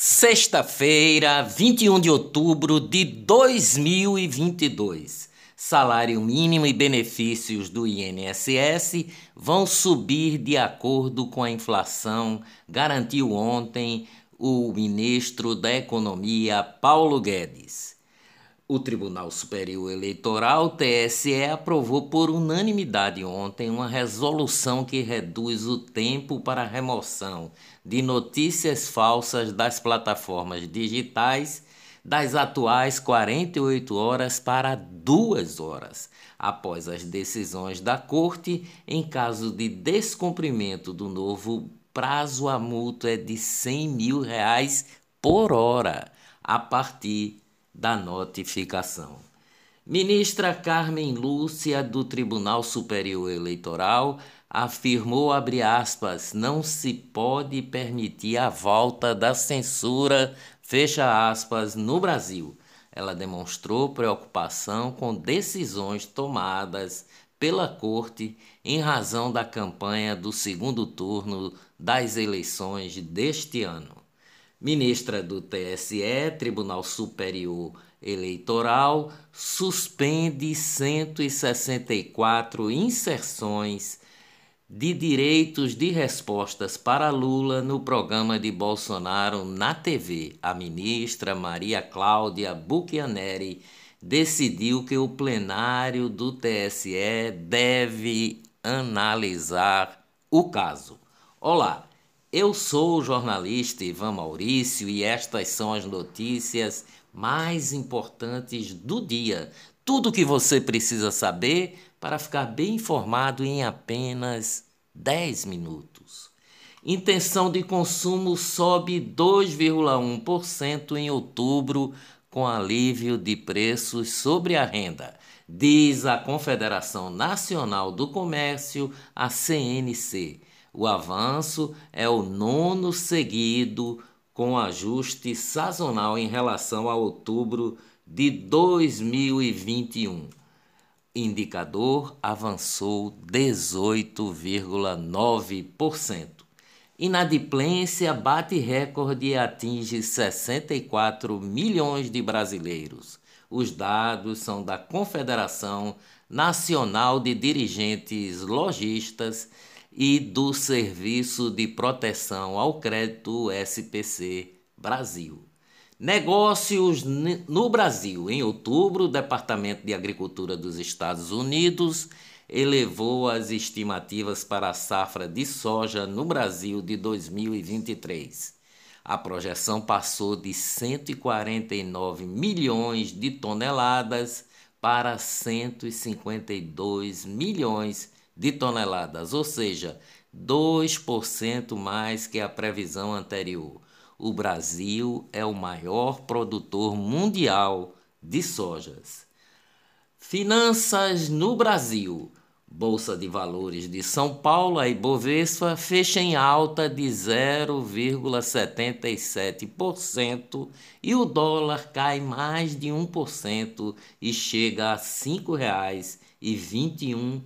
Sexta-feira, 21 de outubro de 2022. Salário mínimo e benefícios do INSS vão subir de acordo com a inflação, garantiu ontem o ministro da Economia, Paulo Guedes. O Tribunal Superior Eleitoral, TSE, aprovou por unanimidade ontem uma resolução que reduz o tempo para a remoção de notícias falsas das plataformas digitais das atuais 48 horas para 2 horas, após as decisões da Corte em caso de descumprimento do novo prazo, a multa é de 100 mil reais por hora, a partir da notificação. Ministra Carmen Lúcia do Tribunal Superior Eleitoral afirmou abre aspas, não se pode permitir a volta da censura, fecha aspas, no Brasil. Ela demonstrou preocupação com decisões tomadas pela Corte em razão da campanha do segundo turno das eleições deste ano ministra do TSE, Tribunal Superior Eleitoral, suspende 164 inserções de direitos de respostas para Lula no programa de Bolsonaro na TV. A ministra Maria Cláudia Buchianeri decidiu que o plenário do TSE deve analisar o caso. Olá, eu sou o jornalista Ivan Maurício e estas são as notícias mais importantes do dia. Tudo o que você precisa saber para ficar bem informado em apenas 10 minutos. Intenção de consumo sobe 2,1% em outubro com alívio de preços sobre a renda, diz a Confederação Nacional do Comércio, a CNC. O avanço é o nono seguido com ajuste sazonal em relação a outubro de 2021. Indicador avançou 18,9%. Inadimplência bate recorde e atinge 64 milhões de brasileiros. Os dados são da Confederação Nacional de Dirigentes Logistas e do Serviço de Proteção ao Crédito SPC Brasil. Negócios no Brasil. Em outubro, o Departamento de Agricultura dos Estados Unidos elevou as estimativas para a safra de soja no Brasil de 2023. A projeção passou de 149 milhões de toneladas para 152 milhões de toneladas, ou seja, 2% mais que a previsão anterior. O Brasil é o maior produtor mundial de sojas. Finanças no Brasil. Bolsa de Valores de São Paulo, a Ibovespa, fecha em alta de 0,77% e o dólar cai mais de 1% e chega a R$ 5,21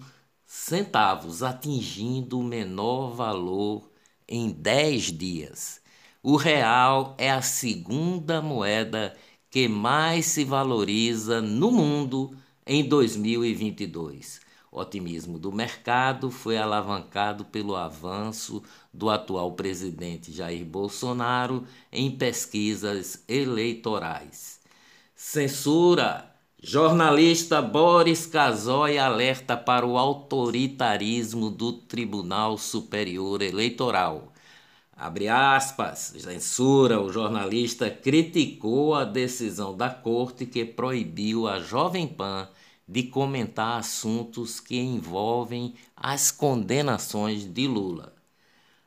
centavos, atingindo o menor valor em 10 dias. O real é a segunda moeda que mais se valoriza no mundo em 2022. O otimismo do mercado foi alavancado pelo avanço do atual presidente Jair Bolsonaro em pesquisas eleitorais. Censura Jornalista Boris Casoy alerta para o autoritarismo do Tribunal Superior Eleitoral. Abre aspas, censura, o jornalista criticou a decisão da corte que proibiu a Jovem Pan de comentar assuntos que envolvem as condenações de Lula.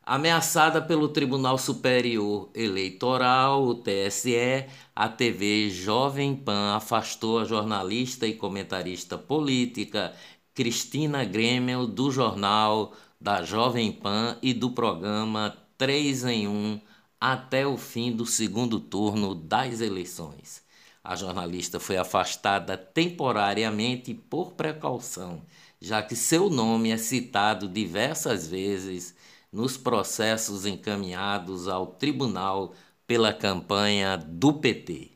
Ameaçada pelo Tribunal Superior Eleitoral, o TSE, a TV Jovem Pan afastou a jornalista e comentarista política Cristina Grêmio do jornal da Jovem Pan e do programa 3 em 1 até o fim do segundo turno das eleições. A jornalista foi afastada temporariamente por precaução, já que seu nome é citado diversas vezes nos processos encaminhados ao Tribunal pela campanha do PT.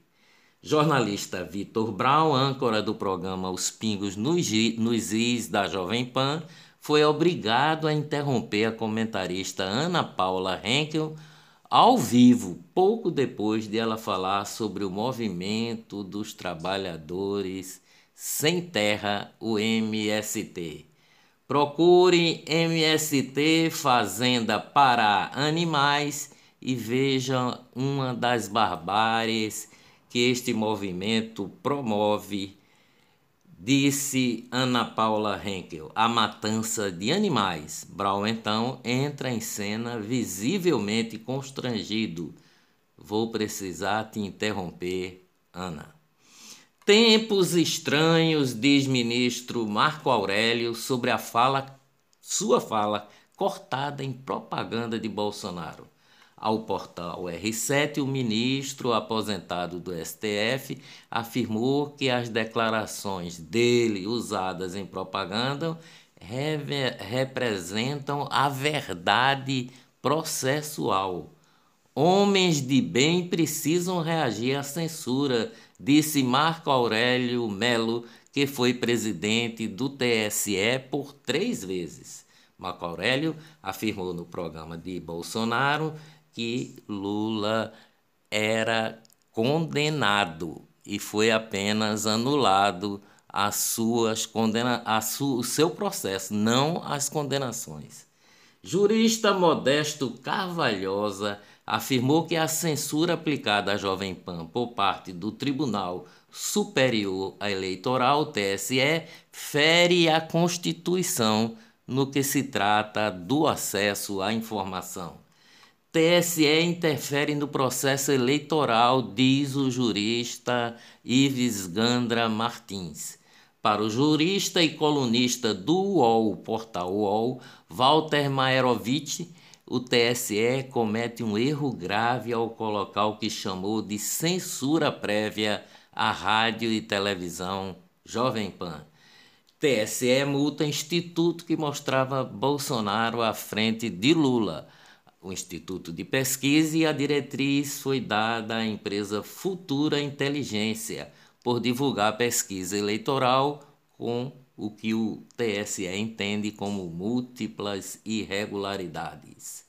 Jornalista Vitor Brown, âncora do programa Os Pingos nos Is da Jovem Pan, foi obrigado a interromper a comentarista Ana Paula Henkel ao vivo, pouco depois de ela falar sobre o movimento dos trabalhadores sem terra, o MST. Procure MST Fazenda Pará Animais e veja uma das barbáries que este movimento promove, disse Ana Paula Henkel, a matança de animais. Brown então entra em cena visivelmente constrangido. Vou precisar te interromper, Ana. Tempos estranhos, diz ministro Marco Aurélio sobre a fala, sua fala cortada em propaganda de Bolsonaro. Ao portal R7, o ministro aposentado do STF afirmou que as declarações dele usadas em propaganda representam a verdade processual. Homens de bem precisam reagir à censura disse Marco Aurélio Melo, que foi presidente do TSE por três vezes. Marco Aurélio afirmou no programa de Bolsonaro que Lula era condenado e foi apenas anulado as suas condena a su o seu processo, não as condenações. Jurista Modesto Carvalhosa afirmou que a censura aplicada à Jovem Pan por parte do Tribunal Superior Eleitoral, TSE, fere a Constituição no que se trata do acesso à informação. TSE interfere no processo eleitoral, diz o jurista Ives Gandra Martins. Para o jurista e colunista do UOL, portal UOL, Walter Maerovitch, o TSE comete um erro grave ao colocar o que chamou de censura prévia à rádio e televisão Jovem Pan. TSE multa instituto que mostrava Bolsonaro à frente de Lula. O Instituto de Pesquisa e a diretriz foi dada à empresa Futura Inteligência por divulgar pesquisa eleitoral com o que o TSE entende como múltiplas irregularidades.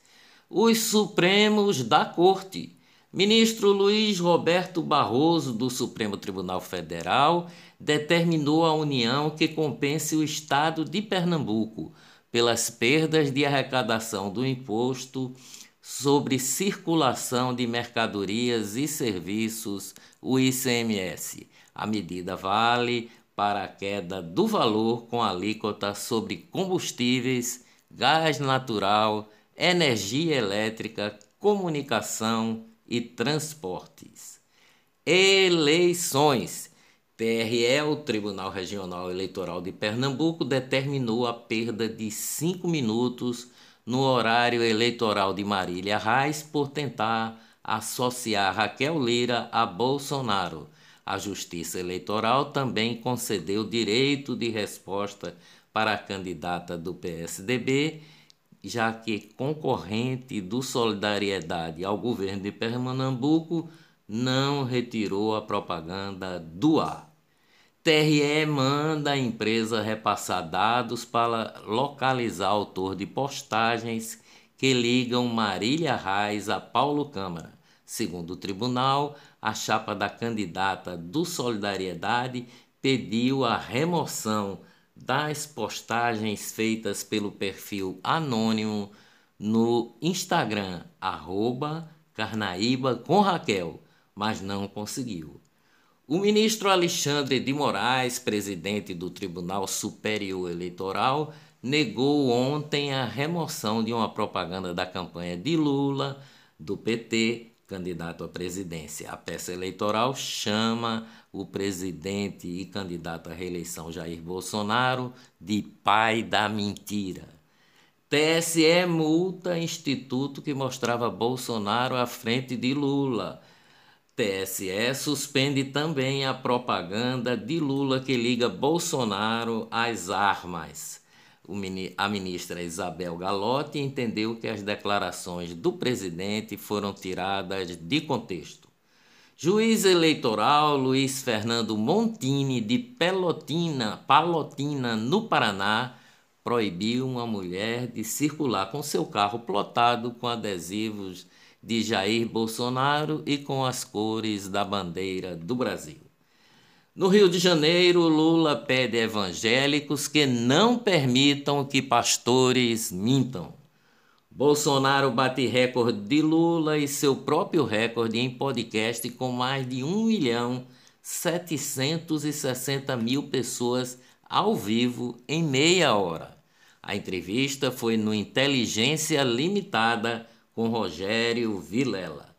Os Supremos da Corte. Ministro Luiz Roberto Barroso, do Supremo Tribunal Federal, determinou à União que compense o Estado de Pernambuco pelas perdas de arrecadação do imposto sobre circulação de mercadorias e serviços, o ICMS. A medida vale para a queda do valor com alíquota sobre combustíveis, gás natural, energia elétrica, comunicação e transportes. Eleições. TRE, o Tribunal Regional Eleitoral de Pernambuco, determinou a perda de cinco minutos no horário eleitoral de Marília Reis por tentar associar Raquel Lira a Bolsonaro a Justiça Eleitoral também concedeu direito de resposta para a candidata do PSDB, já que concorrente do Solidariedade ao governo de Pernambuco não retirou a propaganda do ar. TRE manda a empresa repassar dados para localizar autor de postagens que ligam Marília Reis a Paulo Câmara. Segundo o tribunal, a chapa da candidata do Solidariedade pediu a remoção das postagens feitas pelo perfil anônimo no Instagram, arroba Carnaíba com Raquel, mas não conseguiu. O ministro Alexandre de Moraes, presidente do Tribunal Superior Eleitoral, negou ontem a remoção de uma propaganda da campanha de Lula, do PT, candidato à presidência. A peça eleitoral chama o presidente e candidato à reeleição Jair Bolsonaro de pai da mentira. TSE multa instituto que mostrava Bolsonaro à frente de Lula. TSE suspende também a propaganda de Lula que liga Bolsonaro às armas. A ministra Isabel Galotti entendeu que as declarações do presidente foram tiradas de contexto. Juiz eleitoral Luiz Fernando Montini de Pelotina, Palotina, no Paraná, proibiu uma mulher de circular com seu carro plotado com adesivos de Jair Bolsonaro e com as cores da bandeira do Brasil. No Rio de Janeiro, Lula pede evangélicos que não permitam que pastores mintam. Bolsonaro bate recorde de Lula e seu próprio recorde em podcast com mais de 1 milhão 760 mil pessoas ao vivo em meia hora. A entrevista foi no Inteligência Limitada com Rogério Vilela.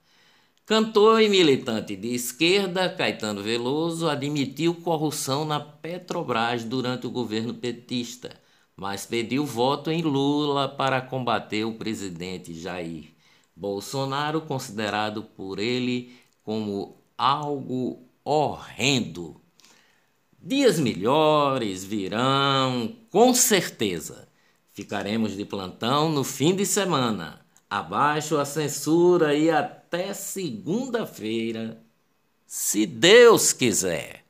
Cantor e militante de esquerda, Caetano Veloso admitiu corrupção na Petrobras durante o governo petista mas pediu voto em Lula para combater o presidente Jair Bolsonaro, considerado por ele como algo horrendo. Dias melhores virão, com certeza. Ficaremos de plantão no fim de semana. Abaixo a censura e até segunda-feira, se Deus quiser.